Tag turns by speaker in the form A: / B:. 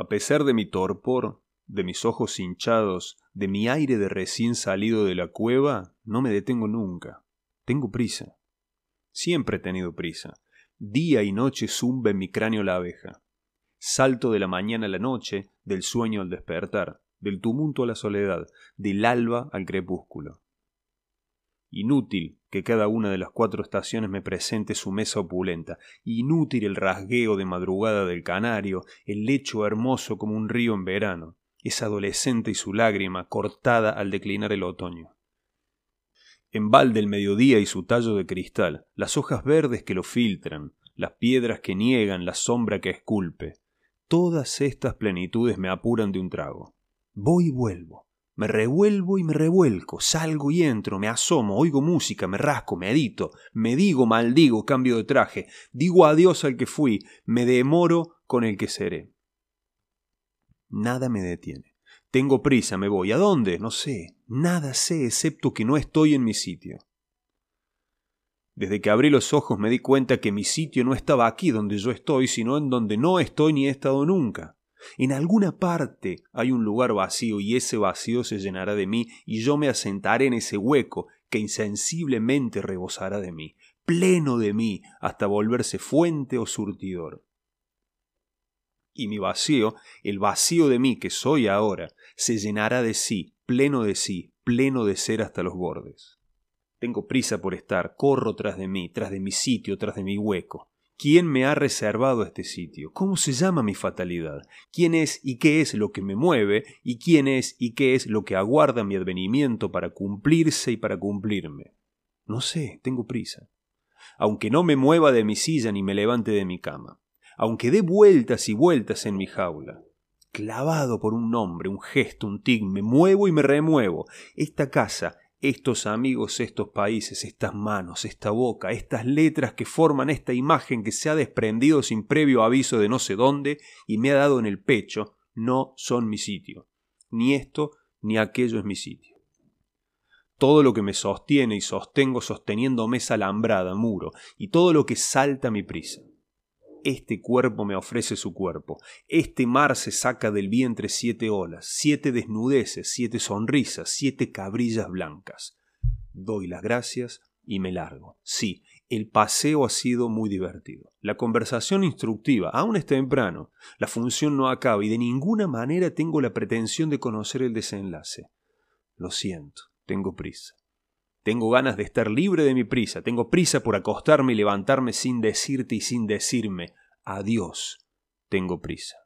A: A pesar de mi torpor, de mis ojos hinchados, de mi aire de recién salido de la cueva, no me detengo nunca. Tengo prisa. Siempre he tenido prisa. Día y noche zumba en mi cráneo la abeja. Salto de la mañana a la noche, del sueño al despertar, del tumulto a la soledad, del alba al crepúsculo. Inútil que cada una de las cuatro estaciones me presente su mesa opulenta, inútil el rasgueo de madrugada del canario, el lecho hermoso como un río en verano, esa adolescente y su lágrima cortada al declinar el otoño. En balde el mediodía y su tallo de cristal, las hojas verdes que lo filtran, las piedras que niegan, la sombra que esculpe. Todas estas plenitudes me apuran de un trago. Voy y vuelvo, me revuelvo y me revuelco, salgo y entro, me asomo, oigo música, me rasco, medito, me digo, maldigo, cambio de traje, digo adiós al que fui, me demoro con el que seré. Nada me detiene. Tengo prisa, me voy. ¿A dónde? No sé. Nada sé excepto que no estoy en mi sitio. Desde que abrí los ojos me di cuenta que mi sitio no estaba aquí donde yo estoy, sino en donde no estoy ni he estado nunca. En alguna parte hay un lugar vacío y ese vacío se llenará de mí y yo me asentaré en ese hueco que insensiblemente rebosará de mí, pleno de mí, hasta volverse fuente o surtidor y mi vacío, el vacío de mí que soy ahora, se llenará de sí, pleno de sí, pleno de ser hasta los bordes. Tengo prisa por estar, corro tras de mí, tras de mi sitio, tras de mi hueco. ¿Quién me ha reservado este sitio? ¿Cómo se llama mi fatalidad? ¿Quién es y qué es lo que me mueve? ¿Y quién es y qué es lo que aguarda mi advenimiento para cumplirse y para cumplirme? No sé, tengo prisa. Aunque no me mueva de mi silla ni me levante de mi cama aunque dé vueltas y vueltas en mi jaula. Clavado por un nombre, un gesto, un tic, me muevo y me remuevo. Esta casa, estos amigos, estos países, estas manos, esta boca, estas letras que forman esta imagen que se ha desprendido sin previo aviso de no sé dónde y me ha dado en el pecho, no son mi sitio. Ni esto ni aquello es mi sitio. Todo lo que me sostiene y sostengo sosteniéndome es alambrada, muro, y todo lo que salta mi prisa. Este cuerpo me ofrece su cuerpo. Este mar se saca del vientre siete olas, siete desnudeces, siete sonrisas, siete cabrillas blancas. Doy las gracias y me largo. Sí, el paseo ha sido muy divertido. La conversación instructiva, aún es temprano. La función no acaba y de ninguna manera tengo la pretensión de conocer el desenlace. Lo siento, tengo prisa. Tengo ganas de estar libre de mi prisa, tengo prisa por acostarme y levantarme sin decirte y sin decirme adiós. Tengo prisa.